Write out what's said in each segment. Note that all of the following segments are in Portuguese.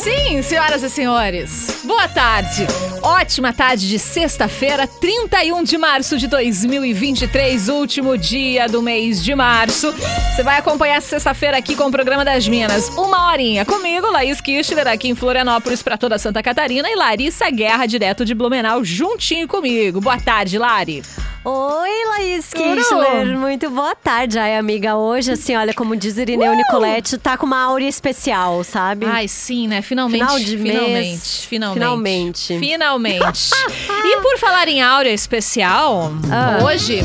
Sim, senhoras e senhores. Boa tarde. Ótima tarde de sexta-feira, 31 de março de 2023, último dia do mês de março. Você vai acompanhar essa sexta-feira aqui com o programa das Minas. Uma horinha comigo, Laís Kirchner, aqui em Florianópolis para toda Santa Catarina e Larissa Guerra, direto de Blumenau, juntinho comigo. Boa tarde, Lari. Oi, Laís Kirchner. Muito boa tarde. Ai, amiga, hoje, assim, olha, como diz Irineu uh! Nicoletti, tá com uma áurea especial, sabe? Ai, sim, né? Finalmente. Final de finalmente, mês. Finalmente. Finalmente. Finalmente. e por falar em áurea especial, Ah. hoje.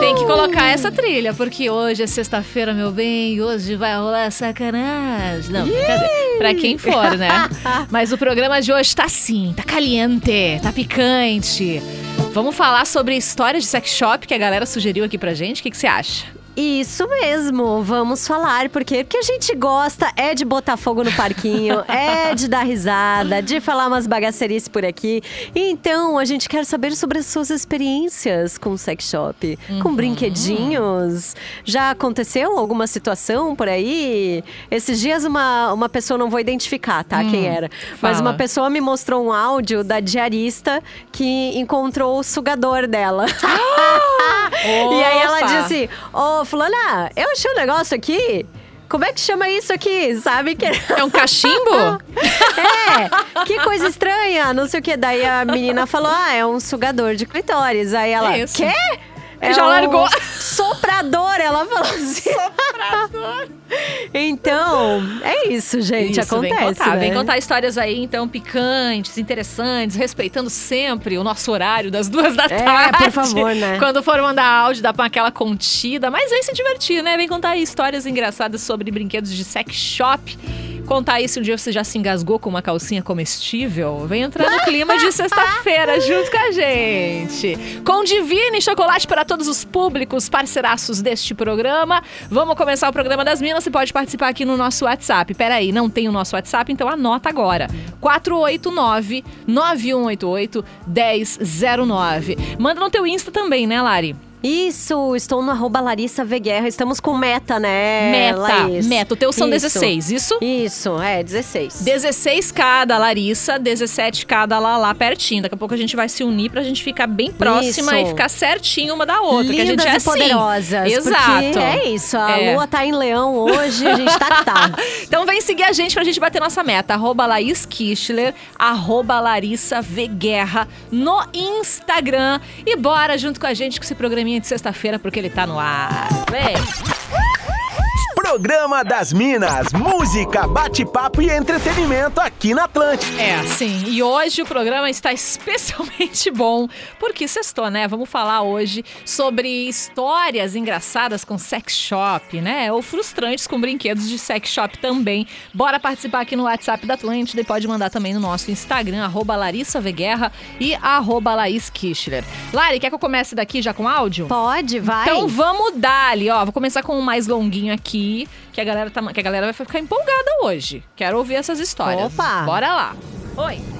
Tem que colocar essa trilha, porque hoje é sexta-feira, meu bem, hoje vai rolar sacanagem. Não, brincadeira. Pra quem for, né? Mas o programa de hoje tá assim, tá caliente, tá picante. Vamos falar sobre histórias de sex shop que a galera sugeriu aqui pra gente. O que que você acha? Isso mesmo, vamos falar, porque o que a gente gosta é de botar fogo no parquinho, é de dar risada, de falar umas bagacerices por aqui. Então, a gente quer saber sobre as suas experiências com sex shop, com brinquedinhos. Já aconteceu alguma situação por aí? Esses dias uma, uma pessoa, não vou identificar, tá, quem era, mas fala. uma pessoa me mostrou um áudio da diarista que encontrou o sugador dela. E aí ela disse: Ô, Fulana, eu achei um negócio aqui. Como é que chama isso aqui? Sabe que. É um cachimbo? É, que coisa estranha, não sei o que. Daí a menina falou: Ah, é um sugador de clitóris. Aí ela, Isso. quê? É Já largou. Soprador, ela falou assim. Então, é isso, gente. Isso, acontece. vem contar, né? vem contar histórias aí, então, picantes, interessantes, respeitando sempre o nosso horário das duas da É, tarde. por favor, né? Quando for mandar áudio, dá pra aquela contida, mas vem se divertir, né? Vem contar aí histórias engraçadas sobre brinquedos de sex shop. Contar aí se um dia você já se engasgou com uma calcinha comestível. Vem entrar no clima de sexta-feira junto com a gente. Com Divine Chocolate para todos os públicos, parceiraços deste programa. Vamos começar o programa das Minas. Você pode participar aqui no nosso WhatsApp. Peraí, não tem o nosso WhatsApp, então anota agora. 489-9188-1009. Manda no teu Insta também, né, Lari? Isso, estou no arroba Larissa V Guerra. Estamos com meta, né? meta, Laís? meta. O teu são Isso. 16, isso? Isso, é, 16. 16 cada Larissa, 17 cada lá, lá pertinho. Daqui a pouco a gente vai se unir pra gente ficar bem próxima Isso. e ficar certinho uma da outra. que a gente Lindas é e assim. poderosas. Exato. É isso, a É. lua tá em leão hoje, a gente tá que tá. Então vem seguir a gente pra gente bater nossa meta. Arroba Laís Kichler, arroba Larissa V Guerra no Instagram. E bora junto com a gente com esse programinha de sexta-feira, porque ele tá no ar. Vem! Programa das Minas, música, bate-papo e entretenimento aqui na Atlântida. É, sim. E hoje o programa está especialmente bom, porque sextou, né? Vamos falar hoje sobre histórias engraçadas com sex shop, né? Ou frustrantes com brinquedos de sex shop também. Bora participar aqui no WhatsApp da Atlântida e pode mandar também no nosso Instagram, arroba Larissa Veguerra e arroba Laís Kichler. Lari, quer que eu comece daqui já com áudio? Pode, vai. Então vamos dar ali, ó. Vou começar com um mais longuinho aqui, que a galera, tá, que a galera vai ficar empolgada hoje. Quero ouvir essas histórias. Opa! Bora lá. Oi.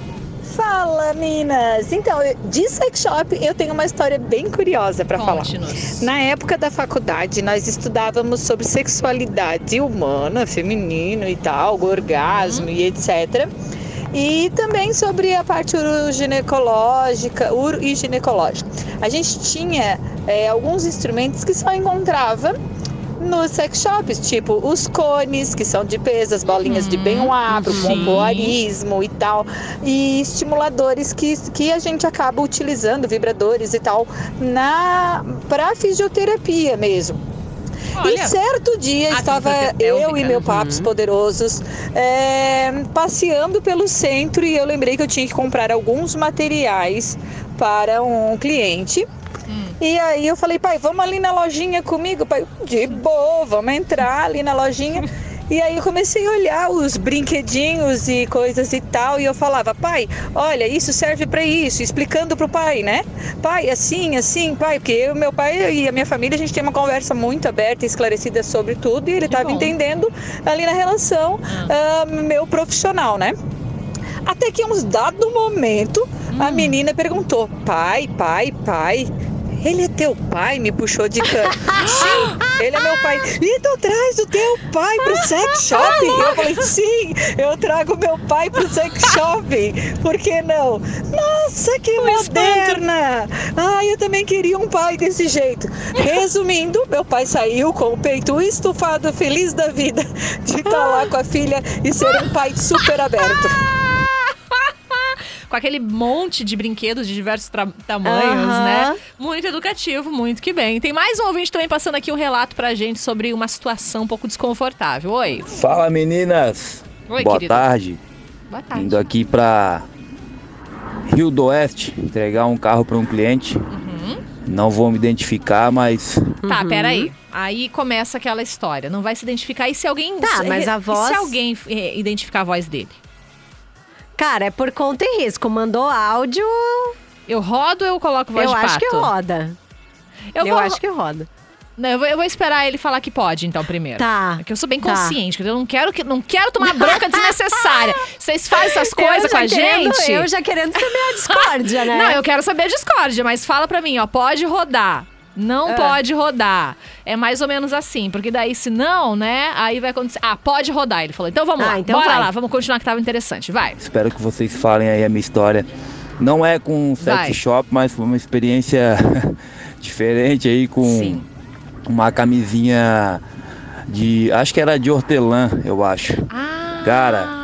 Fala, Minas! Então, de sex shop, eu tenho uma história bem curiosa para falar. Conte-nos. Na época da faculdade, nós estudávamos sobre sexualidade humana, feminino e tal, orgasmo e etc. E também sobre a parte uroginecológica, uro e ginecológica. A gente tinha é, alguns instrumentos que só encontrava nos sex shops, tipo os cones, que são de peso, as bolinhas de Benoit, pro pompoarismo e tal, e estimuladores que, que a gente acaba utilizando, vibradores e tal, na para fisioterapia mesmo. Olha, E certo dia estava eu e meu Papos Poderosos é, passeando pelo centro e eu lembrei que eu tinha que comprar alguns materiais para um cliente. Hum. E aí eu falei, pai, vamos ali na lojinha comigo? Pai, de boa, vamos entrar ali na lojinha. E aí eu comecei a olhar os brinquedinhos e coisas e tal, e eu falava, pai, olha, isso serve para isso, explicando pro pai, né? Pai, assim, assim, pai, porque eu, meu pai e a minha família, a gente tem uma conversa muito aberta e esclarecida sobre tudo, e ele estava entendendo ali na relação ah, meu profissional, né? Até que em um dado momento, a menina perguntou: pai, pai, pai, ele é teu pai? Me puxou de canto. Sim, ele é meu pai. E tu traz o teu pai pro sex shop? Eu falei, sim, eu trago meu pai pro sex shop. Por que não? Nossa, que moderna! Ai, eu também queria um pai desse jeito. Resumindo, meu pai saiu com o peito estufado, feliz da vida de estar lá com a filha e ser um pai super aberto. Com aquele monte de brinquedos de diversos tamanhos, né? Muito educativo, muito que bem. Tem mais um ouvinte também passando aqui um relato pra gente sobre uma situação um pouco desconfortável. Oi. Fala meninas, Oi, boa querido. tarde. Boa tarde. Indo aqui pra Rio do Oeste entregar um carro para um cliente. Uhum. Não vou me identificar, mas Tá, Uhum. peraí. Aí começa aquela história. Não vai se identificar. E se alguém. Tá, mas a e voz- se alguém eh, identificar a voz dele? Cara, é por conta e risco. Mandou áudio, Eu rodo ou eu coloco voz eu de acho pato? que roda. Eu, Eu, vou, acho que roda. Não, eu, vou, eu vou esperar ele falar que pode, então, primeiro. Tá. Porque eu sou bem Tá. consciente. Eu não quero, que, não quero tomar bronca desnecessária. Vocês fazem essas coisas Eu com a querendo- gente. Eu já querendo semear a discórdia, né? Não, eu quero saber a discórdia, mas fala pra mim, ó, pode rodar. Não Ah. pode rodar. É mais ou menos assim, porque daí se não, né, aí vai acontecer. Ah, pode rodar. Ele falou, então vamos Ah, lá, então bora vai. lá, vamos continuar que tava interessante, vai. espero que vocês falem aí a minha história. Não é com sex Vai. shop, mas foi uma experiência diferente aí com Sim. uma camisinha de, acho que era de hortelã, eu acho. Ah. Cara,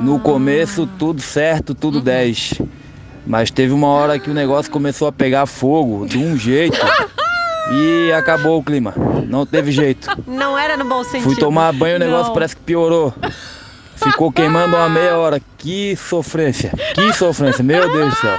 No começo tudo certo, tudo 10. Mas teve uma hora que o negócio começou a pegar fogo de um jeito e acabou o clima. Não teve jeito. Não era no bom sentido. Fui tomar banho, o negócio Não. parece que piorou. Ficou queimando uma meia hora. Que sofrência. Que sofrência. Meu Deus do céu.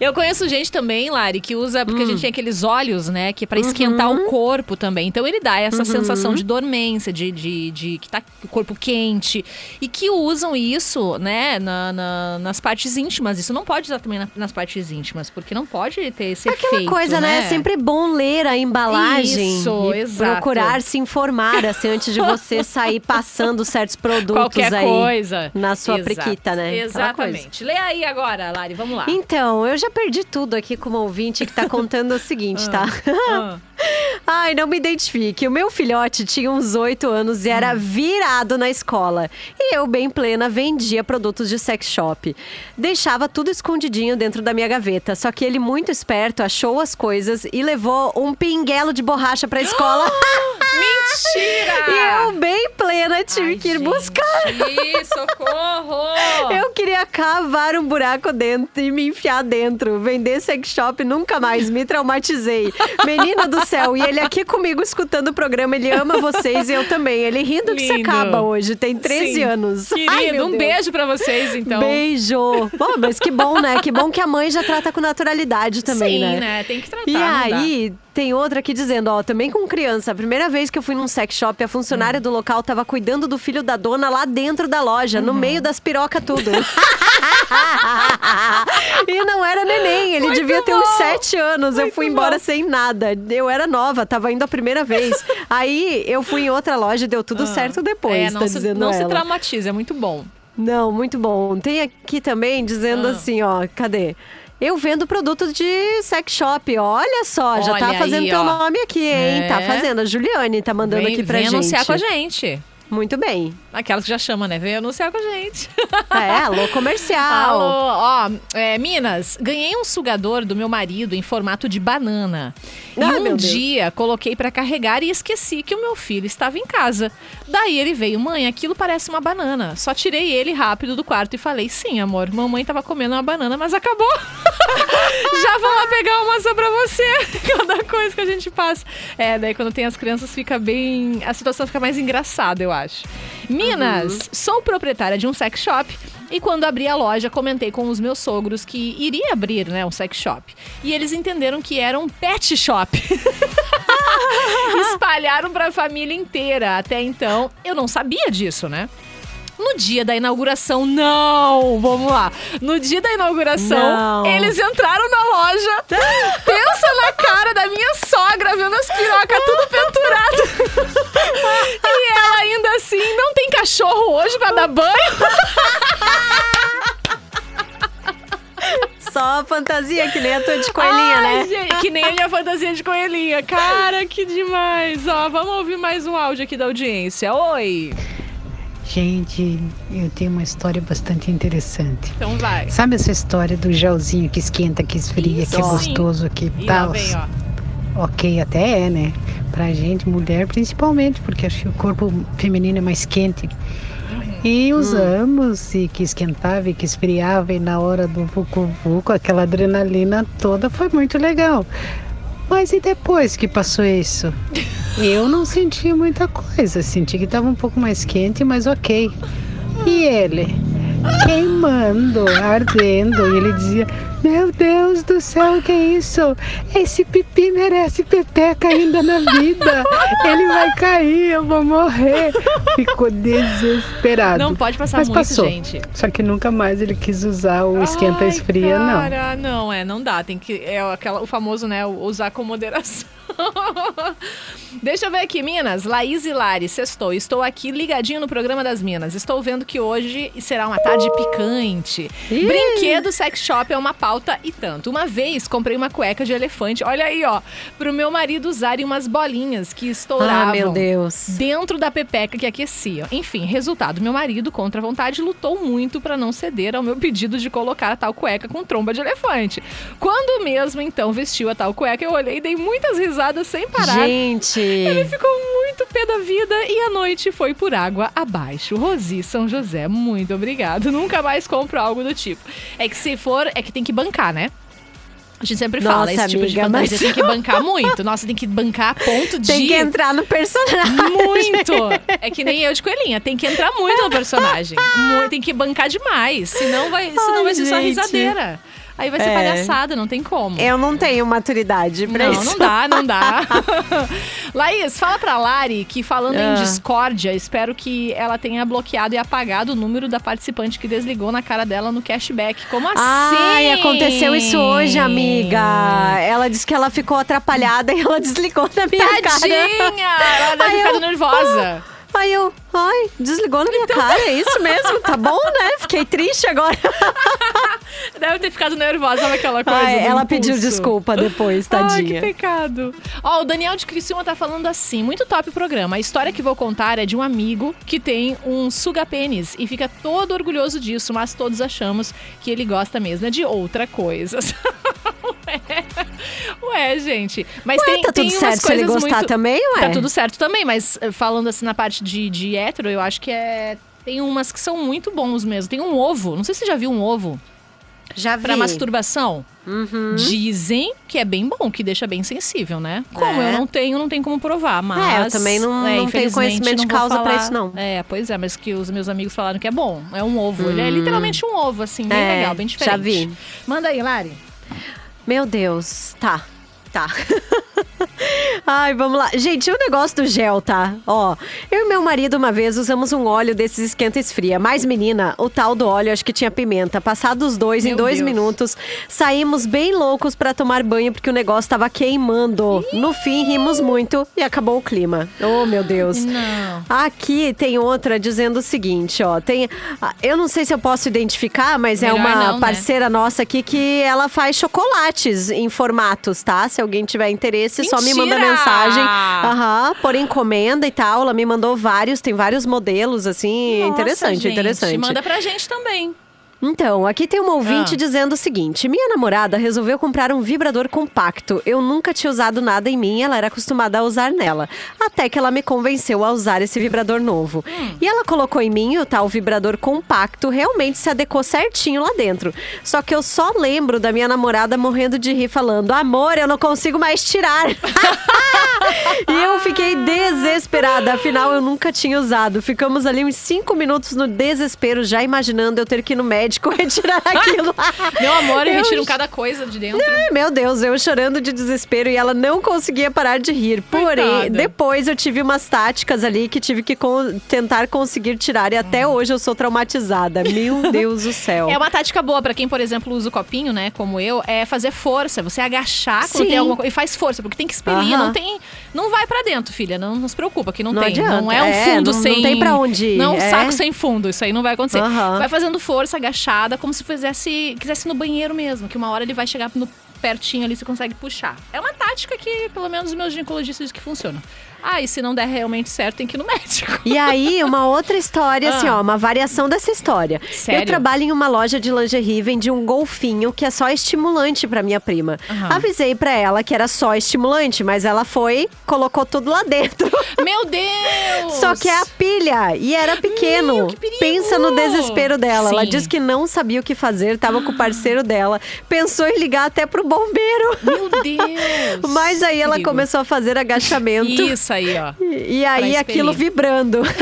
Eu conheço gente também, Lari, que usa, porque a Hum. gente tem aqueles óleos, né, que é pra esquentar Uhum. o corpo também. Então ele dá essa sensação de dormência, de, de, de que tá o corpo quente. E que usam isso, né, na- na- nas partes íntimas. Isso não pode usar também na- nas partes íntimas, porque não pode ter esse Aquela efeito, coisa, né? É sempre bom ler a embalagem Isso, e exato. procurar se informar, assim, antes de você sair passando certos produtos Qualquer aí coisa. na sua Exato. prequita, né? Exatamente. Lê aí agora, Lari, vamos lá. Então, eu já perdi tudo aqui como ouvinte que tá contando o seguinte, tá? Ai, não me identifique. O meu filhote tinha uns oito anos e Hum. era virado na escola. E eu, bem plena, vendia produtos de sex shop. Deixava tudo escondidinho dentro da minha gaveta. Só que ele, muito esperto, achou as coisas e levou um pinguelo de borracha pra escola. Mentira! e eu, bem plena, tive Ai, que ir gente, buscar. socorro! Eu queria cavar um buraco dentro e me enfiar dentro. Vender sex shop nunca mais, me traumatizei. Menino do céu, e ele aqui comigo escutando o programa, ele ama vocês e eu também. Ele rindo que se Lindo. acaba hoje, tem 13 Sim. anos. Querido, Ai, um Deus. beijo pra vocês, então. Beijo! Bom, mas que bom, né? Que bom que a mãe já trata com naturalidade também, Sim, né? Tem que tratar. E não dá. Tem outra aqui dizendo, ó, também com criança. A primeira vez que eu fui num sex shop, a funcionária do local tava cuidando do filho da dona lá dentro da loja, Uhum. no meio das pirocas tudo. e não era neném, ele Muito devia ter uns bom. sete anos. eu Muito fui embora bom. sem nada. Eu era nova, tava indo a primeira vez. aí eu fui em outra loja e deu tudo certo depois, é, não tá se, dizendo não se ela. traumatize, é muito bom. Não, muito bom. Tem aqui também dizendo Ah. assim, ó, cadê? Eu vendo produtos de sex shop, olha só, já tá Olha fazendo aí, teu ó. nome aqui, hein? É. Tá fazendo. A Juliane tá mandando vem, aqui pra vem gente. anunciar com a gente. Muito bem. Aquelas que já chama, né? Vem anunciar com a gente. É, alô comercial. Alô, ó, é, Minas, ganhei um sugador do meu marido em formato de banana. E Ai, um meu Deus. dia coloquei pra carregar e esqueci que o meu filho estava em casa. Daí ele veio, mãe, aquilo parece uma banana. Só tirei ele rápido do quarto e falei: sim, amor, mamãe tava comendo uma banana, mas acabou. Já vou lá pegar uma só pra você. Cada coisa que a gente passa. É, daí quando tem as crianças fica bem. A situação fica mais engraçada, eu acho. Minas, sou proprietária de um sex shop. E quando abri a loja, comentei com os meus sogros que iria abrir, né, um sex shop. E eles entenderam que era um pet shop. Espalharam pra família inteira. Até então, eu não sabia disso, né? No dia da inauguração, não! Vamos lá. No dia da inauguração, Não. eles entraram na loja. Pensa na cara da minha sogra vendo as pirocas tudo pendurado. e ela ainda assim, não tem cachorro hoje pra dar banho? Só a fantasia fantasia que nem a tua de coelhinha, Ai, né? gente, que nem a minha fantasia de coelhinha. Cara, que demais. Ó, vamos ouvir mais um áudio aqui da audiência. Oi. Gente, eu tenho uma história bastante interessante. Então vai. Sabe essa história do gelzinho que esquenta, que esfria, que é Isso. gostoso, que tal? Ok, até é, né? Pra gente, mulher principalmente, porque acho que o corpo feminino é mais quente. E usamos, e que esquentava e que esfriava, e na hora do vucu-vucu, aquela adrenalina toda foi muito legal. Mas e depois que passou isso? Eu não senti muita coisa, senti que estava um pouco mais quente, mas ok. E ele? Queimando, ardendo, e ele dizia: Meu Deus do céu, que é isso? Esse pipi merece pepeca ainda na vida. Ele vai cair, eu vou morrer. Ficou desesperado. Não pode passar Mas muito, passou. gente. Só que nunca mais ele quis usar o esquenta Ai, esfria, não. cara, não. é, não dá. Tem que. É aquela, o famoso, né? Usar com moderação. Deixa eu ver aqui, Minas. Laís e Lari, sextou. Estou aqui ligadinho no programa das Minas. Estou vendo que hoje será uma tarde picante. Ih. Brinquedo sex shop é uma pauta e tanto. Uma vez comprei uma cueca de elefante, olha aí, ó, pro meu marido usarem umas bolinhas que estouravam. Ah, meu Deus. Dentro da pepeca que aquecia. Enfim, resultado: meu marido, contra a vontade, lutou muito para não ceder ao meu pedido de colocar a tal cueca com tromba de elefante. Quando mesmo então vestiu a tal cueca, eu olhei e dei muitas risadas sem parar. Gente. Ele ficou muito pé da vida e a noite foi por água abaixo. Rosi São José, muito obrigado. Nunca mais compro algo do tipo. É que se for, é que tem que bancar, né? A gente sempre fala, Nossa, esse tipo de amiga, fantasia mas- tem que bancar muito. Nossa, tem que bancar a ponto de. Tem que entrar no personagem. Muito! É que nem eu de coelhinha, tem que entrar muito no personagem. Tem que bancar demais. Senão vai, senão Ai, vai ser só gente. risadeira. Aí vai ser É. palhaçada, não tem como. Eu não tenho maturidade pra Não, isso. não dá, não dá. Laís, fala pra Lari que falando em Ah. discórdia, espero que ela tenha bloqueado e apagado o número da participante que desligou na cara dela no cashback. Como assim? Ai, aconteceu isso hoje, amiga. Ela disse que ela ficou atrapalhada e ela desligou na minha cara. Tadinha! Ela deve ficado eu- nervosa. Aí eu, ai, desligou na minha cara, é isso mesmo? Tá bom, né? Fiquei triste agora. Deve ter ficado nervosa, sabe aquela coisa? Ai, ela impulso? pediu desculpa depois, Ai, que tadinha. pecado. Ó, o Daniel de Criciúma tá falando assim, muito top o programa. A história que vou contar é de um amigo que tem um suga-pênis e fica todo orgulhoso disso, mas todos achamos que ele gosta mesmo é de outra coisa. Ué, gente. Mas Ué, tem, tá tem tudo certo se ele gostar muito... também, ué? Tá tudo certo também, mas eh, falando assim na parte de, de hétero, eu acho que é... Tem umas que são muito bons mesmo. Tem um ovo, não sei se você já viu um ovo Já vi. pra masturbação. Uhum. Dizem que é bem bom, que deixa bem sensível, né? Como É. eu não tenho, não tem como provar, mas... É, eu também não- não tenho conhecimento de não vou causa pra falar. isso, não. É, pois é, mas que os meus amigos falaram que é bom. É um ovo. Ele é literalmente um ovo, assim, bem Hum. É, legal, bem diferente. já vi. Manda aí, Lari. Meu Deus, tá. Tá. Ai, vamos lá. Gente, o negócio do gel, tá? Ó, eu e meu marido uma vez usamos um óleo desses esquenta e esfria. Mas, menina, o tal do óleo acho que tinha pimenta. Passados dois, em Meu dois Deus. minutos, saímos bem loucos pra tomar banho porque o negócio tava queimando. No fim, rimos muito e acabou o clima. Oh, meu Deus. Não. Aqui tem outra dizendo o seguinte, ó. Tem, ah, eu não sei se eu posso identificar, mas é Melhor uma não, né? parceira nossa aqui que ela faz chocolates em formatos, tá? Se alguém tiver interesse, só me manda Mentira! mensagem. Aham, por encomenda e tal. Ela me mandou vários, tem vários modelos, assim. Nossa, interessante, gente, interessante. Manda pra gente também. Então, aqui tem uma ouvinte Ah. dizendo o seguinte: minha namorada resolveu comprar um vibrador compacto. Eu nunca tinha usado nada em mim, ela era acostumada a usar nela. Até que ela me convenceu a usar esse vibrador novo. E ela colocou em mim o tal vibrador compacto, realmente se adequou certinho lá dentro. Só que eu só lembro da minha namorada morrendo de rir, falando: amor, eu não consigo mais tirar. e eu fiquei desesperada, afinal eu nunca tinha usado. Ficamos ali uns cinco minutos no desespero, já imaginando eu ter que ir no médico retirar aquilo. Meu amor, Eu- retiram cada coisa de dentro. Ai, Meu Deus, eu chorando de desespero e ela não conseguia parar de rir. Porém, Coitada. depois eu tive umas táticas ali que tive que con- tentar conseguir tirar e até hoje eu sou traumatizada. Meu Deus do céu. É uma tática boa pra quem, por exemplo, usa o copinho, né? Como eu, é fazer força. Você agachar quando Sim. tem alguma coisa e faz força, porque tem que expelir. Aham. Não tem, Não vai pra dentro, filha. Não, não se preocupa, que não, Não tem. adianta. Não é um É, fundo não- não sem. tem pra onde ir, Não é um é. saco sem fundo. Isso aí não vai acontecer. Aham. Vai fazendo força, agachada, como se fizesse, quisesse ir no banheiro mesmo. Que uma hora ele vai chegar no pertinho ali, você consegue puxar. É uma tática que, pelo menos, os meus ginecologistas dizem que funciona. Ah, e se não der realmente certo, tem que ir no médico. E aí, uma outra história, assim, Ah. ó, uma variação dessa história. Sério? Eu trabalho em uma loja de lingerie, vendi um golfinho que é só estimulante pra minha prima. Aham. Avisei pra ela que era só estimulante, mas ela foi, colocou tudo lá dentro. Meu Deus! Só que é a pilha e era pequeno. Meu! Pensa no desespero dela. Ela Sim. disse que não sabia o que fazer, tava com o parceiro dela. Pensou em ligar até pro bombeiro. Meu Deus! Mas aí ela Perigo. começou a fazer agachamento. Isso aí, ó. E e aí aquilo vibrando.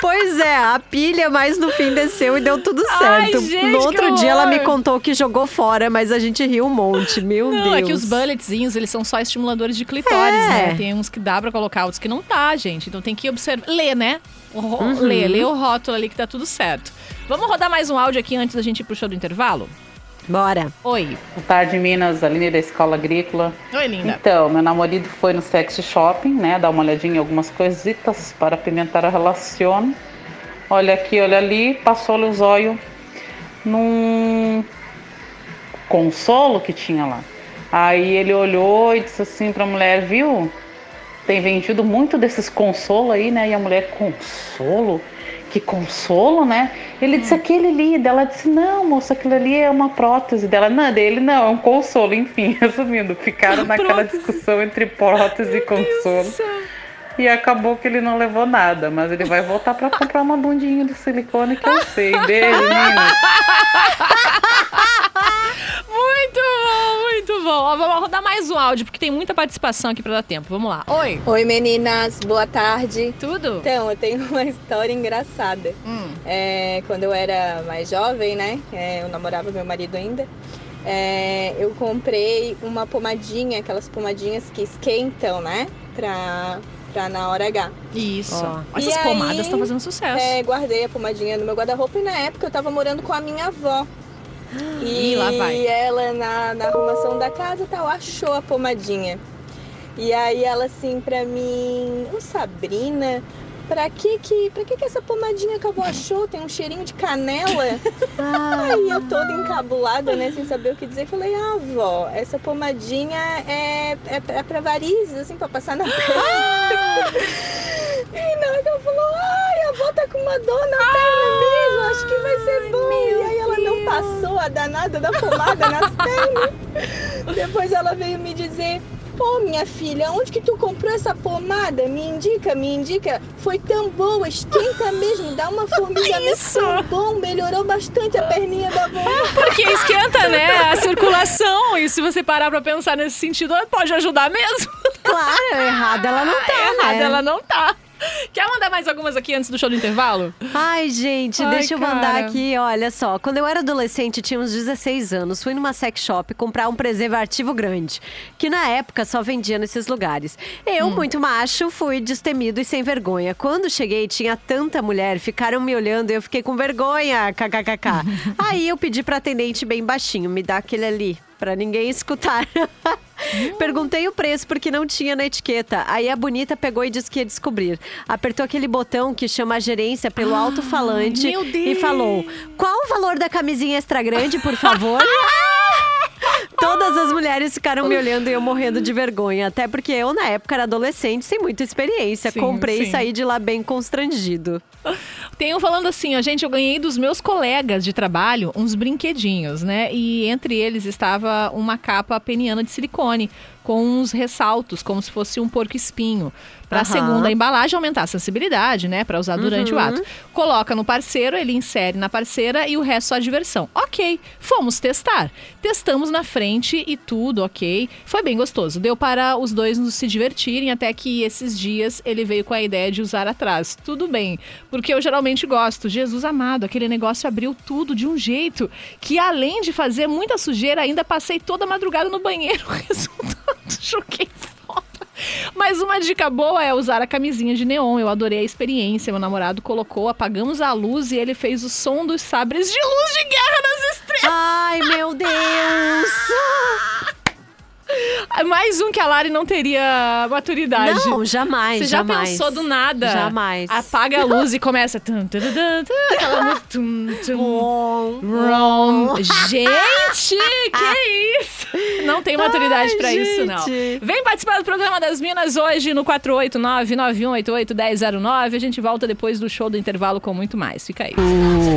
Pois é, a pilha, mas no fim desceu e deu tudo Ai, certo. gente, no outro dia ela me contou que jogou fora, mas a gente riu um monte. Meu Não, Deus. é que os bulletzinhos, eles são só estimuladores de clitóris, É. né? Tem uns que dá pra colocar, outros que não dá, gente. Então tem que observar. Ler, né? Uhum. Ler, ler o rótulo ali que tá tudo certo. Vamos rodar mais um áudio aqui antes da gente ir pro show do intervalo? Bora. Oi. Boa tarde, Minas, Aline da Escola Agrícola. Oi, linda. Então, meu namorado foi no sex shopping, né? Dar uma olhadinha em algumas coisitas para apimentar a relação. Olha aqui, olha ali, passou-lhe os olhos num consolo que tinha lá. Aí ele olhou e disse assim pra mulher, viu? Tem vendido muito desses consolo aí, né? E a mulher, consolo? Que consolo, né? Ele disse aquele ali, dela disse, não, moça, aquilo ali é uma prótese dela. Não, dele não, é um consolo, enfim, resumindo, ficaram naquela discussão entre prótese e consolo. E acabou que ele não levou nada, mas ele vai voltar pra comprar uma bundinha de silicone que eu sei. Beijo, meninas. Muito bom. Ó, vamos rodar mais um áudio, porque tem muita participação aqui pra dar tempo. Vamos lá. Oi. Oi meninas, boa tarde. Tudo? Então, eu tenho uma história engraçada. Hum. É, quando eu era mais jovem, né? é, eu namorava meu marido ainda. é, eu comprei uma pomadinha, aquelas pomadinhas que esquentam, né? Pra, pra na hora H. Isso. Ó. Essas E pomadas estão fazendo sucesso. É, guardei a pomadinha no meu guarda-roupa e na época eu tava morando com a minha avó. E lá vai. ela na, na arrumação da casa e tal, achou a pomadinha. E aí ela assim pra mim, ô Sabrina, pra que que, pra que que essa pomadinha que a avó achou? Tem um cheirinho de canela. Aí eu toda encabulada, né, sem saber o que dizer, falei, ah, avó, essa pomadinha é, é, pra- é pra varizes, assim, pra passar na perna. E na hora que ela falou, ai, a avó tá com uma dor na perna mesmo, acho que vai ser bom. E aí ela não passou a danada da pomada nas pernas. Depois ela veio me dizer, Pô, minha filha, onde que tu comprou essa pomada? Me indica, me indica. Foi tão boa, esquenta mesmo, dá uma formigamento Isso. tão bom, melhorou bastante a perninha da avó. Porque esquenta, né? A circulação. E se você parar pra pensar nesse sentido, pode ajudar mesmo. Claro, errada ela não tá, Errada, né? ela não tá. Quer mandar mais algumas aqui antes do show do intervalo? Ai, gente, Ai, deixa eu mandar aqui, olha só. Quando eu era adolescente, tinha uns 16 anos, fui numa sex shop comprar um preservativo grande, que na época só vendia nesses lugares. Eu, Hum. muito macho, fui destemido e sem vergonha. Quando cheguei, tinha tanta mulher, ficaram me olhando e eu fiquei com vergonha, kkkk. Aí eu pedi pra atendente bem baixinho, me dá aquele ali. Pra ninguém escutar. Perguntei o preço porque não tinha na etiqueta. Aí a bonita pegou e disse que ia descobrir. Apertou aquele botão que chama a gerência pelo alto-falante meu e falou: Qual o valor da camisinha extra grande, por favor? Todas as mulheres ficaram me olhando e eu morrendo de vergonha. Até porque eu, na época, era adolescente, sem muita experiência. Sim, Comprei sim. e saí de lá bem constrangido. Tem um falando assim, ó, gente, eu ganhei dos meus colegas de trabalho uns brinquedinhos, né? E entre eles estava uma capa peniana de silicone com uns ressaltos, como se fosse um porco espinho. Para Aham. segunda embalagem aumentar a sensibilidade, né? Para usar durante o Uhum. ato. Coloca no parceiro, ele insere na parceira e o resto só diversão. Ok, fomos testar. Testamos na frente e tudo, ok. Foi bem gostoso. Deu para os dois nos se divertirem, até que esses dias ele veio com a ideia de usar atrás. Tudo bem, porque eu geralmente gosto. Jesus amado, aquele negócio abriu tudo de um jeito que, além de fazer muita sujeira, ainda passei toda a madrugada no banheiro. Resultado, choquei fora. Mas uma dica boa é usar a camisinha de neon. Eu adorei a experiência. Meu namorado colocou, apagamos a luz e ele fez o som dos sabres de luz de guerra nas estrelas. Ai, meu Deus! Mais um que a Lari não teria maturidade. Não, jamais, Você já jamais. pensou do nada? Jamais. Apaga a luz e começa. tum, tum, tum, tum, aquela música. tum, tum, Bom. Rom. Gente, que isso? Não tem maturidade Ai, pra isso, não. gente. Vem participar do programa das Minas hoje no 489-9188-1009. A gente volta depois do show do intervalo com muito mais. Fica aí.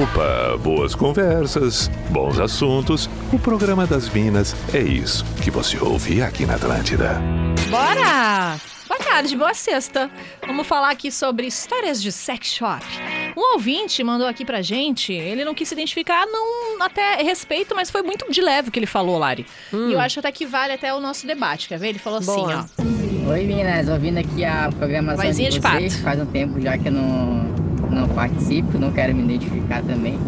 Opa, boas conversas, bons assuntos. O programa das Minas é isso que você ouve aqui na Atlântida. Bora! Boa tarde, boa sexta. Vamos falar aqui sobre histórias de sex shop. Um ouvinte mandou aqui pra gente, ele não quis se identificar, não até respeito, mas foi muito de leve o que ele falou, Lari. E eu acho até que vale até o nosso debate, quer ver? Ele falou assim, Boa. ó. Oi meninas, ouvindo aqui a programação Vozinha de de vocês, pato. faz um tempo já que eu não, não participo, não quero me identificar também.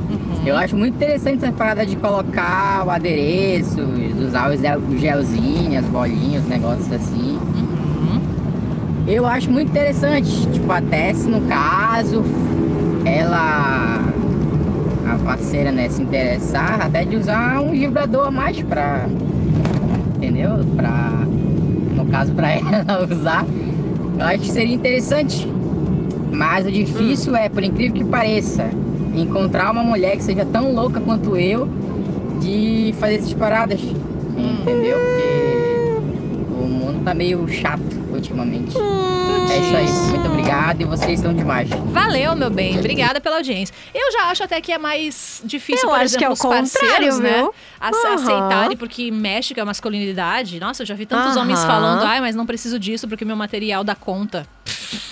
Eu acho muito interessante essa parada de colocar o adereço, usar os gel- o gelzinho, as bolinhas, os negócios assim. Eu acho muito interessante, tipo, até se no caso ela, a parceira, né, se interessar, até de usar um vibrador a mais pra, entendeu? Pra, no caso, pra ela usar, eu acho que seria interessante. Mas o difícil é, por incrível que pareça, encontrar uma mulher que seja tão louca quanto eu de fazer essas paradas, entendeu? Porque o mundo tá meio chato ultimamente. É isso aí, muito obrigado e vocês são demais. Valeu, meu bem. Obrigada pela audiência. Eu já acho até que é mais difícil, Eu por acho exemplo, que é o os parceiros, contrário, né? viu? Aham. Aceitarem, porque mexe com a masculinidade. Nossa, eu já vi tantos homens Aham. falando, ai, mas não preciso disso porque meu material dá conta.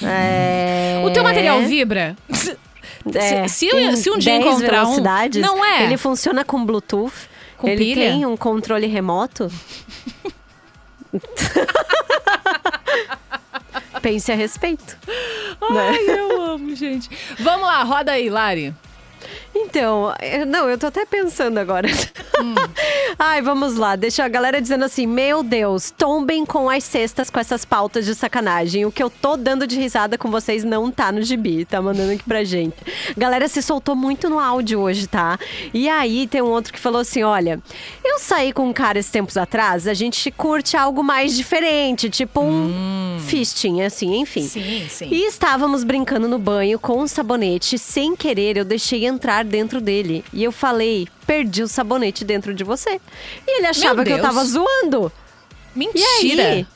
É... O teu material vibra? É, se, se, se um dia 10 encontrar um. Não é. Ele funciona com Bluetooth. Com ele pilha? tem um controle remoto. Pense a respeito. Ai, eu amo, gente. Vamos lá, roda aí, Lari. Então, não, eu tô até pensando agora. Ai, vamos lá. Deixa a galera dizendo assim: Meu Deus, tombem com as cestas com essas pautas de sacanagem. O que eu tô dando de risada com vocês não tá no gibi, tá mandando aqui pra gente. Galera se soltou muito no áudio hoje, tá? E aí tem um outro que falou assim: Olha, eu saí com um cara esses tempos atrás, a gente curte algo mais diferente, tipo um fisting, assim, enfim. Sim, sim. E estávamos brincando no banho com um sabonete. Sem querer, eu deixei entrar dentro dele. E eu falei, perdi o sabonete dentro de você. E ele achava que eu tava zoando. E Mentira. aí?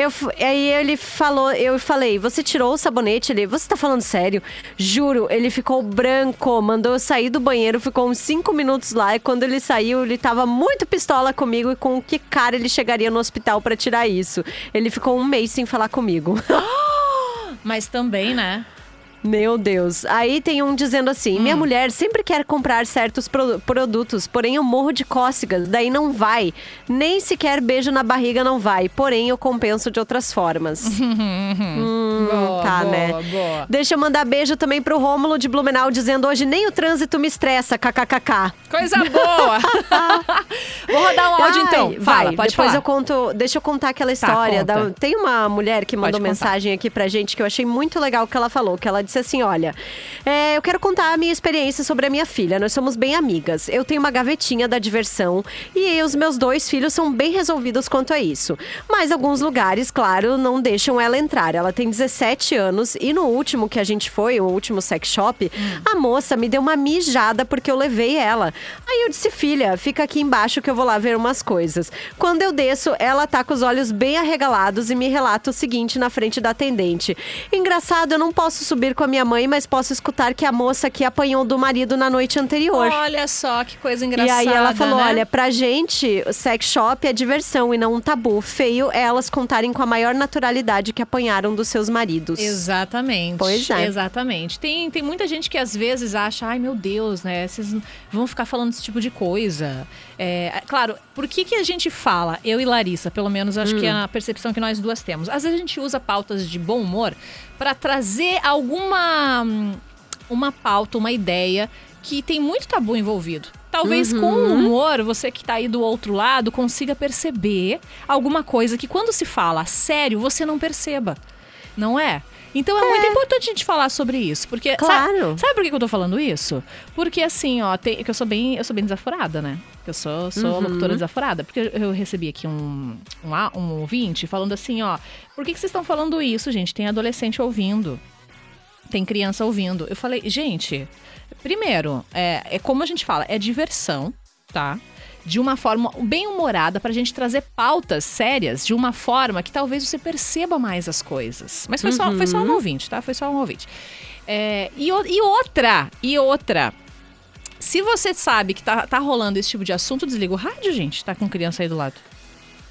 Eu, aí ele falou, eu falei, você tirou o sabonete? Ele, você tá falando sério? Juro, ele ficou branco, mandou eu sair do banheiro, ficou uns cinco minutos lá. E quando ele saiu, ele tava muito pistola comigo e com que cara ele chegaria no hospital pra tirar isso. Ele ficou um mês sem falar comigo. Mas também, né? Meu Deus. Aí tem um dizendo assim: minha mulher sempre quer comprar certos pro- produtos, porém eu morro de cócegas, daí não vai. Nem sequer beijo na barriga não vai. Porém, eu compenso de outras formas. Hum, Boa, tá, boa, né? boa. Deixa eu mandar beijo também pro Rômulo de Blumenau, dizendo hoje nem o trânsito me estressa, kkkk. Coisa boa. Vou rodar um áudio Ai, então. Vai, Fala, pode depois falar. eu conto. Deixa eu contar aquela história. conta. da- tem uma mulher que mandou mensagem aqui pra gente que eu achei muito legal o que ela falou. Que ela disse assim: olha, é, eu quero contar a minha experiência sobre a minha filha. Nós somos bem amigas. Eu tenho uma gavetinha da diversão e os meus dois filhos são bem resolvidos quanto a isso. Mas alguns lugares, claro, não deixam ela entrar. Ela tem 17 anos e no último que a gente foi, o último sex shop, a moça me deu uma mijada porque eu levei ela. Aí eu disse, filha, fica aqui embaixo que eu vou lá ver umas coisas. Quando eu desço, ela tá com os olhos bem arregalados e me relata o seguinte na frente da atendente. Engraçado, eu não posso subir com a minha mãe, mas posso escutar que a moça aqui apanhou do marido na noite anterior. Olha só que coisa E engraçada. aí ela falou: né? olha, pra gente, o sex shop é diversão e não um tabu. Feio é elas contarem com a maior naturalidade que apanharam dos seus maridos. Exatamente. Pois é. Exatamente. Tem, tem muita gente que às vezes acha, ai meu Deus, né? Vocês vão ficar falando esse tipo de coisa. É, claro, por que, que a gente fala, eu e Larissa, pelo menos acho que é Hum. a percepção que nós duas temos. Às vezes a gente usa pautas de bom humor para trazer alguma hum, uma pauta, uma ideia que tem muito tabu envolvido. Talvez com o humor, você que tá aí do outro lado consiga perceber alguma coisa que quando se fala sério, você não perceba. Não é? Então é, muito importante a gente falar sobre isso, porque Claro. sabe, sabe por que eu tô falando isso? Porque assim, ó, tem, que eu sou bem, eu sou bem desaforada, né? Eu sou, sou Uhum. locutora desaforada, porque eu- recebi aqui um, um, um ouvinte falando assim, ó, por que, que vocês estão falando isso, gente? Tem adolescente ouvindo, tem criança ouvindo. Eu falei, gente, primeiro, é, é como a gente fala, é diversão, tá? De uma forma bem humorada pra gente trazer pautas sérias de uma forma que talvez você perceba mais as coisas. Mas foi, só, foi só um ouvinte, tá? Foi só um ouvinte. É, e, e outra, e outra. Se você sabe que tá, tá rolando esse tipo de assunto, desliga o rádio, gente. Tá com criança aí do lado.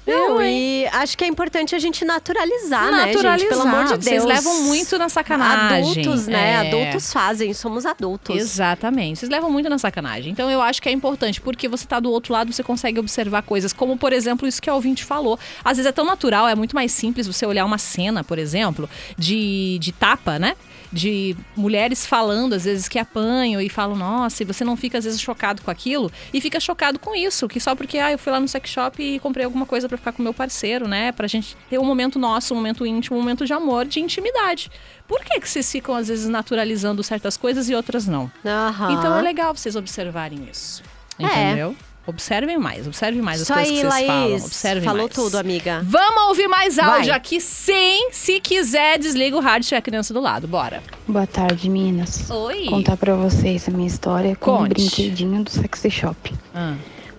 Não, e acho que é importante a gente naturalizar, né, Naturalizar. gente? Pelo amor de Deus. Vocês levam muito na sacanagem. Adultos, né? É. Adultos fazem, somos adultos. Exatamente. Vocês levam muito na sacanagem. Então eu acho que é importante, porque você tá do outro lado, você consegue observar coisas, como por exemplo isso que a ouvinte falou. Às vezes é tão natural, é muito mais simples você olhar uma cena, por exemplo, de, de tapa, né? De mulheres falando, às vezes, que apanham e falam, nossa, e você não fica, às vezes, chocado com aquilo, e fica chocado com isso, que só porque, ah, eu fui lá no sex shop e comprei alguma coisa pra ficar com meu parceiro, né? Pra gente ter um momento nosso, um momento íntimo, um momento de amor, de intimidade. Por que, que vocês ficam, às vezes, naturalizando certas coisas e outras não? Aham. Então é legal vocês observarem isso. É. Observem mais, observem mais Isso as coisas aí, que vocês falam. Laís. Observem Falou mais. tudo, amiga. Vamos ouvir mais áudio Vai. aqui, sim. Se quiser, desliga o rádio se tiver a criança do lado. Bora. Boa tarde, meninas. Oi. Contar pra vocês a minha história com o Conte. brinquedinho do sexy shop. Ah.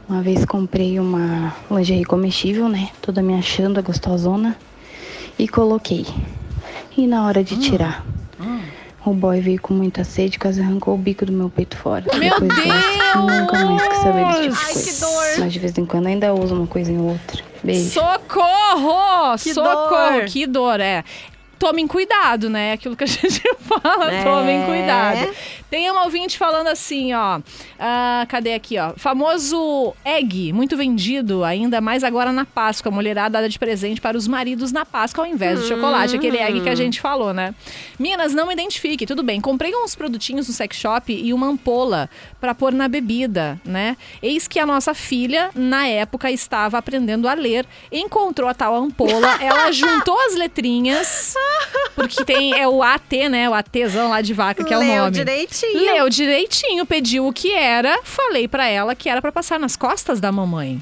Uma vez comprei uma lingerie comestível, né? Toda me achando a gostosona. E coloquei. E na hora Hum. de tirar, o boy veio com muita sede, quase arrancou o bico do meu peito fora. Meu Depois dessa, nunca mais quis saber desse tipo de Ai, coisa. que dor. Mas de vez em quando ainda uso uma coisa ou outra. Beijo. Socorro! Que Socorro! dor. Que dor, é. Tomem cuidado, né? Aquilo que a gente fala, É. tomem cuidado. Tem uma ouvinte falando assim, ó. ah, cadê aqui, ó? Famoso egg, muito vendido, ainda mais agora na Páscoa. Mulherada dá de presente para os maridos na Páscoa ao invés de chocolate. Aquele egg que a gente falou, né? Minas, não me identifique, tudo bem. Comprei uns produtinhos no sex shop e uma ampola para pôr na bebida, né? Eis que a nossa filha, na época, estava aprendendo a ler, encontrou a tal ampola, ela juntou as letrinhas, porque tem é o AT, né? O ATzão lá de vaca, que é o Leu nome. direitinho. Leu direitinho, pediu o que era, falei pra ela que era pra passar nas costas da mamãe.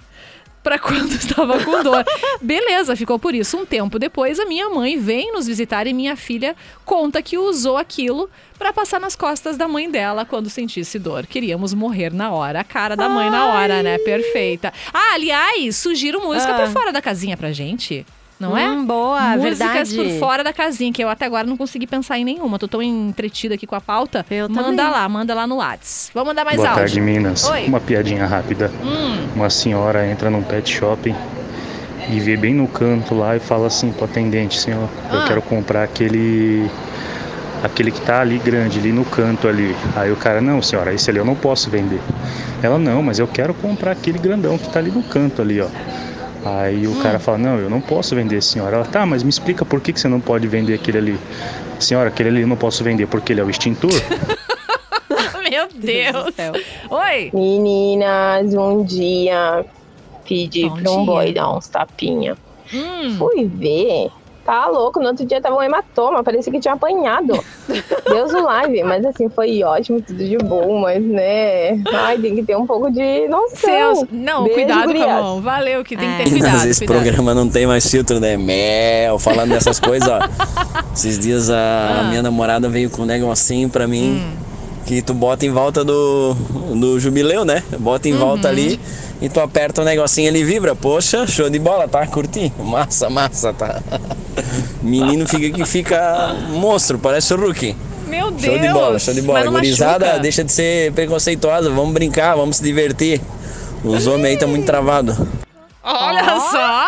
Pra quando estava com dor. Beleza, ficou por isso. Um tempo depois, a minha mãe vem nos visitar e minha filha conta que usou aquilo pra passar nas costas da mãe dela quando sentisse dor. Queríamos morrer na hora. A cara da mãe na hora, né? Perfeita. Ah, aliás, sugiro música Ah. por fora da casinha pra gente. Não é? Hum, boa, Músicas verdade. por fora da casinha, que eu até agora não consegui pensar em nenhuma. Tô tão entretida aqui com a pauta. Eu manda também. lá, manda lá no Whats. Vamos mandar mais Boa áudio. tarde, Minas. Oi. Uma piadinha rápida. Hum. Uma senhora entra num pet shopping e vê bem no canto lá e fala assim pro atendente, senhor, eu Ah. quero comprar aquele aquele que tá ali grande, ali no canto ali. Aí o cara, não, senhora, esse ali eu não posso vender. Ela, não, mas eu quero comprar aquele grandão que tá ali no canto ali, ó. Aí o cara fala, não, eu não posso vender, senhora. Ela, tá, mas me explica por que, que você não pode vender aquele ali. Senhora, aquele ali eu não posso vender porque ele é o extintor. Meu Deus. Oi. Meninas, um dia pedi Bom pra um dia. boy dar uns tapinha. Hum. Fui ver. Tá louco, no outro dia tava um hematoma, parecia que tinha apanhado. Deus o live, mas assim, foi ótimo, tudo de bom, mas né. Ai, tem que ter um pouco de noção. Seus... Não, Beijo, cuidado com a gurias. mão. Valeu, que tem que ter Meninas, cuidado. esse cuidado. programa não tem mais filtro, né? Mel, falando dessas coisas, ó. Esses dias a, a minha namorada veio com um negocinho pra mim que tu bota em volta do, do jubileu, né? Bota em volta ali e tu aperta o negocinho ele vibra. Poxa, show de bola, tá? Curti. Massa, massa, tá? Menino fica que fica monstro, parece o Hulk. Meu Deus. Show de bola, show de bola. Gurizada, machuca. deixa de ser preconceituosa, vamos brincar, vamos se divertir. Os homens aí estão muito travados. Olha só!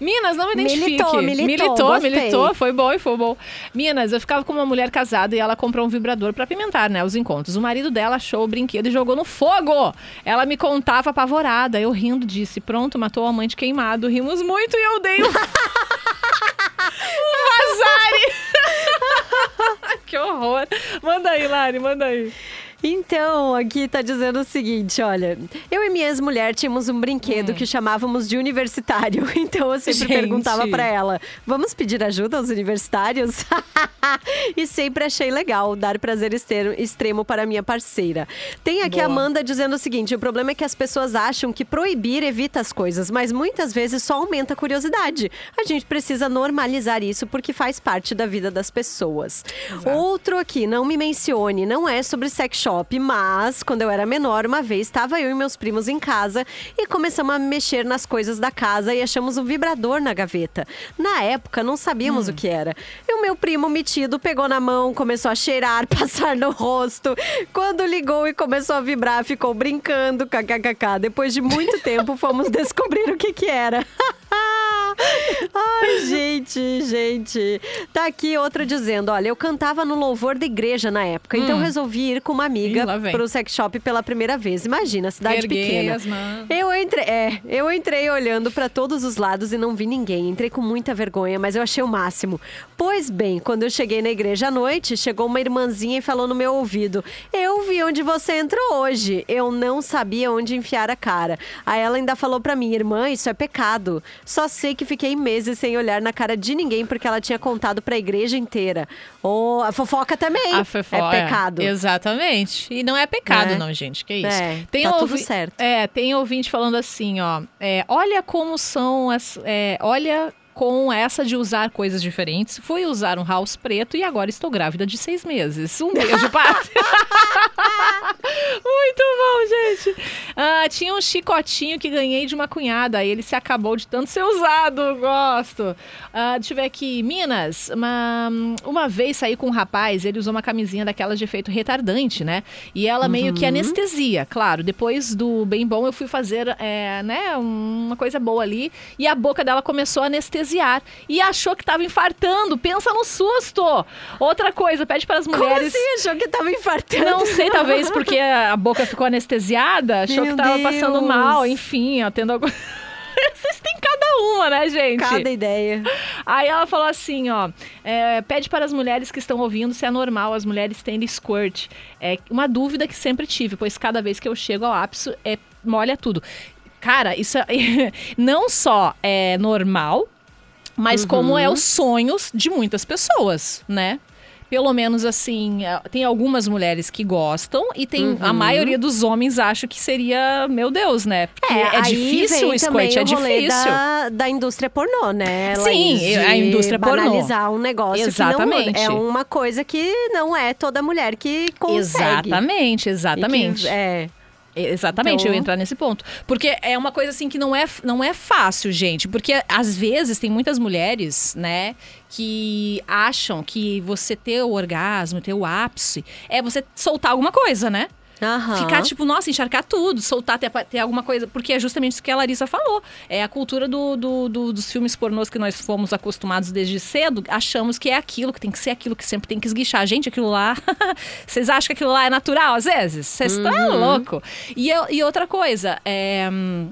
Minas, não me identifique. Militou, militou, militou, militou, foi bom e foi bom. Minas, eu ficava com uma mulher casada e ela comprou um vibrador pra apimentar, né, os encontros. O marido dela achou o brinquedo e jogou no fogo. Ela me contava apavorada. Eu rindo disse: "Pronto, matou a mãe de queimado". Rimos muito e eu dei um vazare. que horror. Manda aí, Lari, manda aí. Então, aqui tá dizendo o seguinte, olha. Eu e minha ex-mulher tínhamos um brinquedo que chamávamos de universitário. Então eu sempre Gente. perguntava pra ela: vamos pedir ajuda aos universitários? e sempre achei legal dar prazer extremo para minha parceira. Tem aqui Boa. a Amanda dizendo o seguinte: o problema é que as pessoas acham que proibir evita as coisas, mas muitas vezes só aumenta a curiosidade. A gente precisa normalizar isso porque faz parte da vida das pessoas. Outro aqui, não me mencione, não é sobre sex shop, mas quando eu era menor, uma vez estava eu e meus primos em casa e começamos a mexer nas coisas da casa e achamos um vibrador na gaveta. Na época, não sabíamos o que era. E o meu primo metido pegou na mão, começou a cheirar, passar no rosto. Quando ligou e começou a vibrar, ficou brincando, kkkk. Depois de muito tempo, fomos descobrir o que que era. Ai, gente, gente. Tá aqui outra dizendo: olha, eu cantava no louvor da igreja na época, então Hum. resolvi ir com uma amiga pro sex shop pela primeira vez. Imagina, cidade Erguei pequena. as mãos. Eu entrei, é, eu entrei olhando pra todos os lados e não vi ninguém. Entrei com muita vergonha, mas eu achei o máximo. Pois bem, quando eu cheguei na igreja à noite, chegou uma irmãzinha e falou no meu ouvido: "Eu vi onde você entrou hoje. Eu não sabia onde enfiar a cara". Aí ela ainda falou pra mim: "Irmã, isso é pecado". Só sei que fiquei meses sem olhar na cara de ninguém porque ela tinha contado pra igreja inteira. Oh, a fofoca também. A fofoca, é pecado. Exatamente. E não é pecado, É. não, gente. Que isso? É, tá tudo certo. É, tem ouvinte falando assim, ó. é, olha como são as. é, olha. Com essa de usar coisas diferentes, fui usar um house preto e agora estou grávida de seis meses. Um beijo, pai. Muito bom, gente. Ah, tinha um chicotinho que ganhei de uma cunhada. Aí ele se acabou de tanto ser usado. Gosto. Ah, deixa eu ver aqui. Minas, uma, uma vez saí com um rapaz, ele usou uma camisinha daquelas de efeito retardante, né? E ela meio que Uhum. anestesia. Claro, depois do bem bom, eu fui fazer, é, né, uma coisa boa ali. E a boca dela começou a anestesiar. E achou que tava infartando. Pensa no susto. Outra coisa, pede para as Como mulheres. assim? Achou que tava infartando? Não sei, talvez porque a boca ficou anestesiada, achou Meu que tava passando mal, enfim, ó, tendo algum. Vocês têm cada uma, né, gente? Cada ideia. Aí ela falou assim, ó, é, pede para as mulheres que estão ouvindo se é normal as mulheres terem squirt. É uma dúvida que sempre tive, pois cada vez que eu chego ao ápice, é, molha tudo. Cara, isso é, não só é normal, mas como Uhum. é os sonhos de muitas pessoas, né? Pelo menos assim, é, tem algumas mulheres que gostam e tem a Uhum. maioria dos homens acho que seria, meu Deus, né? Porque é, aí difícil o squirt, é difícil. Da, da indústria pornô, né? Sim, Laís? a indústria pornô. banalizar um negócio Exatamente. que não é uma coisa que não é toda mulher que consegue. Exatamente, exatamente. que- é. Exatamente, Então- eu entrar nesse ponto. Porque é uma coisa assim que não é, não é fácil, gente. Porque às vezes tem muitas mulheres, né, que acham que você ter o orgasmo, ter o ápice, é você soltar alguma coisa, né? Aham. Ficar, tipo, nossa, encharcar tudo, soltar, ter, ter alguma coisa. Porque é justamente isso que a Larissa falou. É a cultura do, do- do- dos filmes pornôs que nós fomos acostumados desde cedo. Achamos que é aquilo, que tem que ser aquilo, que sempre tem que esguichar. Gente, aquilo lá. Vocês acham que aquilo lá é natural às vezes? Vocês estão Uhum. louco. E, eu- e outra coisa, é,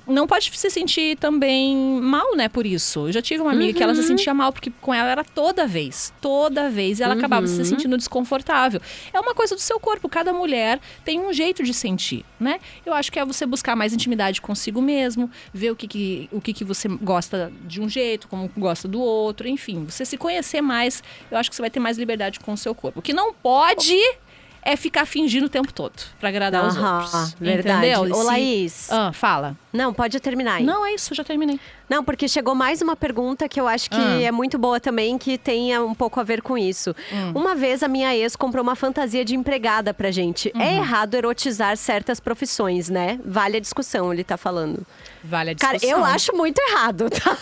não pode se sentir também mal, né, por isso. Eu já tive uma amiga que ela se Uhum. sentia mal, porque com ela era toda vez. Toda vez. E ela acabava se Uhum. sentindo desconfortável. É uma coisa do seu corpo. Cada mulher tem um jeito de sentir, né? Eu acho que é você buscar mais intimidade consigo mesmo, ver o que, que, o que, que você gosta de um jeito, como gosta do outro, enfim. Você se conhecer mais, eu acho que você vai ter mais liberdade com o seu corpo. O que não pode é ficar fingindo o tempo todo pra agradar os outros. verdade. Entendeu? Ô, Laís. Ah, fala. Não, pode terminar aí. Não, é isso, já terminei. Não, porque chegou mais uma pergunta que eu acho que Ah. é muito boa também, que tenha um pouco a ver com isso. Hum. Uma vez a minha ex comprou uma fantasia de empregada pra gente. Uhum. É errado erotizar certas profissões, né? Vale a discussão, ele tá falando. Vale a Cara, discussão. eu acho muito errado, tá?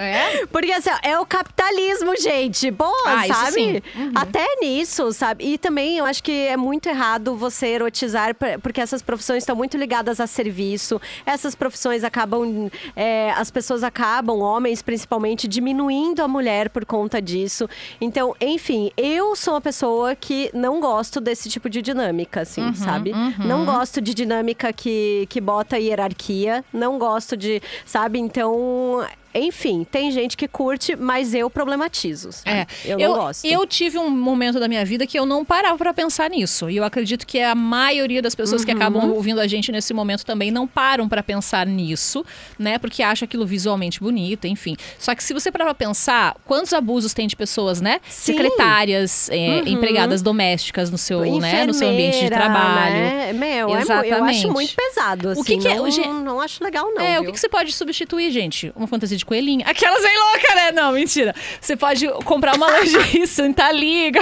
É? Porque assim, ó, é o capitalismo, gente. Pô, Ah, sabe? Uhum. Até nisso, sabe? E também eu acho que é muito errado você erotizar, porque essas profissões estão muito ligadas a serviço. Essas profissões acabam. é, as pessoas acabam, homens principalmente, diminuindo a mulher por conta disso. Então, enfim, eu sou uma pessoa que não gosto desse tipo de dinâmica, assim, Uhum, sabe? uhum. Não gosto de dinâmica que, que bota hierarquia. Não gosto de, sabe? Então, enfim, tem gente que curte, mas eu problematizo. É, Eu não gosto. Eu tive um momento da minha vida que eu não parava pra pensar nisso. E eu acredito que a maioria das pessoas que Uhum. acabam ouvindo a gente nesse momento também não param pra pensar nisso, né? Porque acham aquilo visualmente bonito, enfim. Só que se você parar pra pensar, quantos abusos tem de pessoas, né? Sim. Secretárias, é, Uhum. empregadas domésticas no seu, né, no seu ambiente de Enfermeira, trabalho. né? Meu, é mu- eu Exatamente. acho muito pesado, assim. O que que é- não, não acho legal, não, É, o viu? que, que você pode substituir, gente? Uma fantasia de coelhinho? Aquelas bem loucas, né? Não, mentira. Você pode comprar uma lingerie Santa Liga,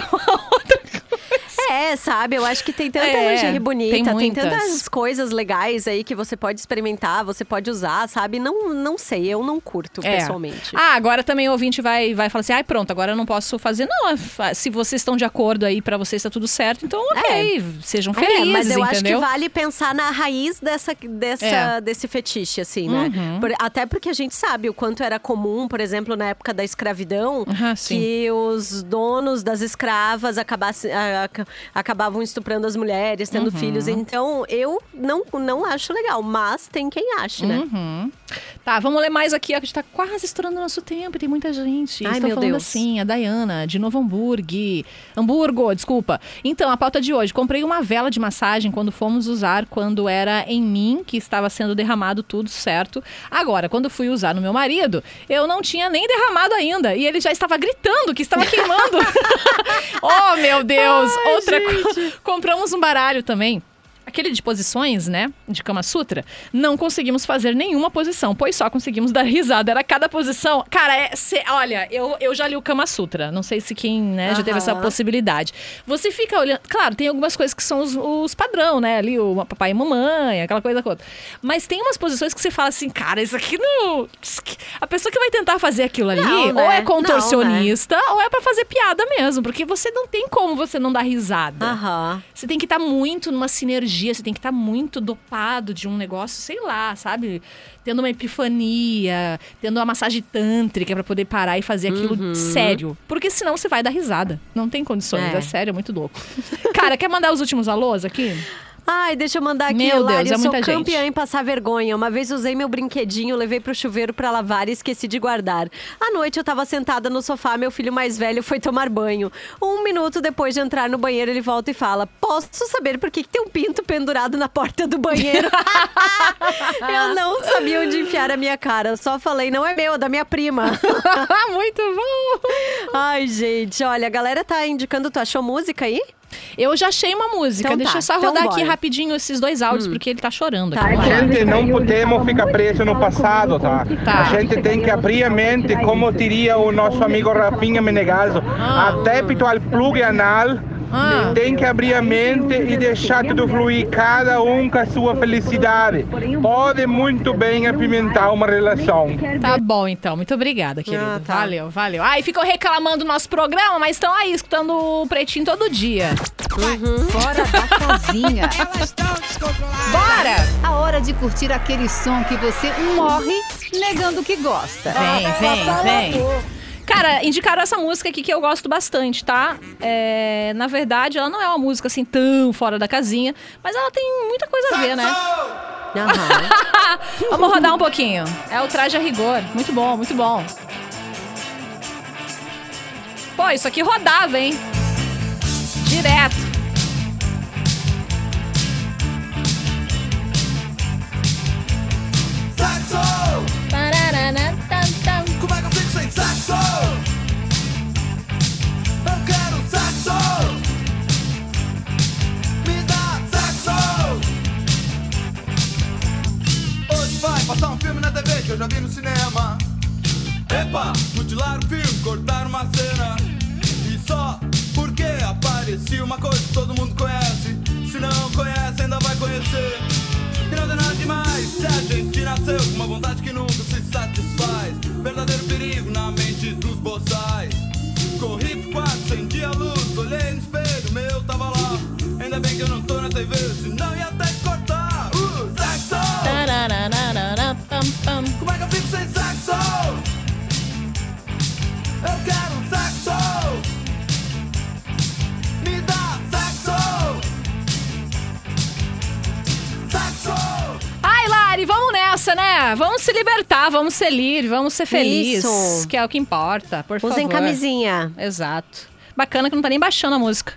É, sabe? Eu acho que tem tanta É, lingerie bonita, tem tem, tantas coisas legais aí que você pode experimentar, você pode usar, sabe? Não, não sei, eu não curto É. pessoalmente. Ah, agora também o ouvinte vai, vai falar assim: ai, pronto, agora eu não posso fazer. Não, fa- se vocês estão de acordo aí, pra vocês tá tudo certo, então ok, sejam É, felizes, mas eu acho que entendeu? vale pensar na raiz dessa, dessa, É. desse fetiche, assim, né? Uhum. Por- até porque a gente sabe o quanto era comum, por exemplo, na época da escravidão, Ah, sim. que os donos das escravas acabasse- a- aca- acabavam estuprando as mulheres, tendo Uhum. filhos. Então, eu não, não acho legal, mas tem quem ache, né? Uhum. Tá, vamos ler mais aqui. A gente tá quase estourando o nosso tempo, tem muita gente. Ai, meu falando Deus. assim, a Dayana, de Novo Hamburgo. Hamburgo, desculpa. Então, a pauta de hoje. Comprei uma vela de massagem quando fomos usar, quando era em mim, que estava sendo derramado tudo certo. Agora, quando fui usar no meu marido, eu não tinha nem derramado ainda. E ele já estava gritando que estava queimando. oh, meu Deus! Outra coisa. Compramos um baralho também. Aquele de posições, né? De Kama Sutra. Não conseguimos fazer nenhuma posição, pois só conseguimos dar risada. Era cada posição. Cara, é, cê- olha, eu, eu já li o Kama Sutra. Não sei se quem né, já teve essa possibilidade. Você fica olhando. Claro, tem algumas coisas que são os, os padrão, né? Ali, o papai e mamãe, aquela coisa toda. Mas tem umas posições que você fala assim, cara, isso aqui não. A pessoa que vai tentar fazer aquilo ali, Não, ou né? é contorcionista, Não, ou é pra fazer piada mesmo. Porque você não tem como você não dar risada. Você tem que estar muito numa sinergia, você tem que estar muito dopado de um negócio, sei lá, sabe? Tendo uma epifania, tendo uma massagem tântrica pra poder parar e fazer aquilo Uhum. sério. Porque senão você vai dar risada. Não tem condições, É. é, sério, é muito louco. Cara, quer mandar os últimos alôs aqui? Ai, deixa eu mandar aqui, Meu Lari, Deus, eu é sou muita gente. campeã em passar vergonha. Uma vez usei meu brinquedinho, levei pro chuveiro pra lavar e esqueci de guardar. À noite eu tava sentada no sofá, meu filho mais velho foi tomar banho. Um minuto depois de entrar no banheiro, ele volta e fala: Posso saber por que, que tem um pinto pendurado na porta do banheiro? eu não sabia onde enfiar a minha cara. Eu só falei, não é meu, é da minha prima. Muito bom! Ai, gente, olha, a galera tá indicando, tu achou música aí? Eu já achei uma música. Então Deixa tá, eu só então rodar aqui rapidinho esses dois áudios, porque ele tá chorando. Tá, aqui. Vamos lá. gente não podemos ficar preso no passado, tá? Tá. A gente tem que abrir a mente, como diria o nosso amigo Rafinha Menegaso. Adepto ao plug anal, Ah. tem que abrir a mente e deixar tudo fluir, cada um com a sua felicidade. Pode muito bem apimentar uma relação. Tá bom, então. Muito obrigada, querido. Ah, tá. Valeu, valeu. Ai, ficam reclamando do nosso programa, mas estão aí escutando o Pretinho todo dia. Fora da casinha. Bora! A hora de curtir aquele som que você morre negando que gosta. Vem, vem, vem. Cara, indicaram essa música aqui que eu gosto bastante, tá? É, na verdade, ela não é uma música assim tão fora da casinha, mas ela tem muita coisa a ver, né? Vamos rodar um pouquinho. É o traje a rigor. Muito bom, muito bom. Pô, isso aqui rodava, hein? Direto. Vontade que nunca se satisfaz. Verdadeiro acendi a luz, olhei no espelho, meu tava lá. Ainda bem que eu não tô na TV, senão ia até cortar. Uh, saxo! Como é que eu fico sem saxo? Eu quero um saxo! Me dá saxo! Saxo! Ai, Lari, vamos nessa, né? Vamos se libertar, vamos ser livre, vamos ser felizes. Isso. Que é o que importa, por Usem favor. camisinha. Exato. Bacana que não tá nem baixando a música.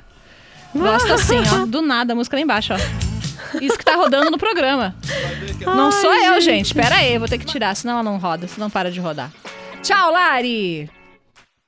Gosto assim, ó. Do nada, a música nem baixa, ó. Isso que tá rodando no programa. Não Ai, sou eu, gente. gente. Pera aí, vou ter que tirar, senão ela não roda, senão para de rodar. Tchau, Lari!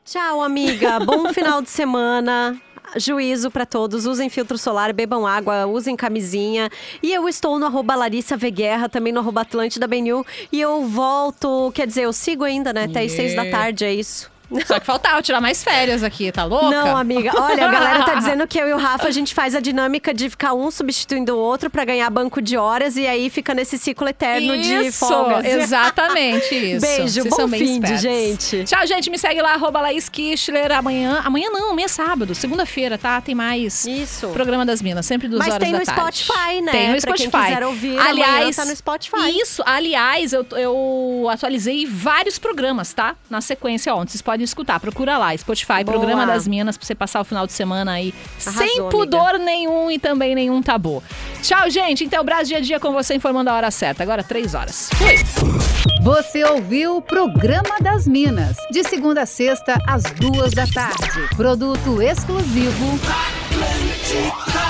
Tchau, amiga. Bom final de semana. Juízo pra todos. Usem filtro solar, bebam água, usem camisinha. E eu estou no arroba Larissa Veguerra, também no arroba Atlântida BNU. E eu volto, quer dizer, eu sigo ainda, né? Até às seis da Yeah. tarde, é isso. Só que faltava tirar mais férias aqui, tá louca? Não, amiga. Olha, a galera tá dizendo que eu e o Rafa a gente faz a dinâmica de ficar um substituindo o outro pra ganhar banco de horas e aí fica nesse ciclo eterno de Isso, folgas. exatamente isso. Beijo, Vocês bom fim de gente. Tchau, gente. Me segue lá, arroba Laís Kichler. Amanhã. Amanhã não, amanhã é sábado, segunda-feira, tá? Tem mais Isso. programa das Minas, sempre Mas horas tem da no tarde. Spotify, né? Tem no Pra quem Spotify. quiser ouvir, aliás, tá no Spotify. Isso, aliás, eu, eu atualizei vários programas, tá? Na sequência ontem. Vocês podem escutar. Procura lá, Spotify, Boa. Programa das Minas, pra você passar o final de semana aí Arrasou, sem amiga. pudor nenhum e também nenhum tabu. Tchau, gente. Então, Brasil dia a dia com você informando a hora certa. Agora, três horas. Fui! Você ouviu o Programa das Minas, de segunda a sexta, às duas da tarde. Produto exclusivo. Atlântica.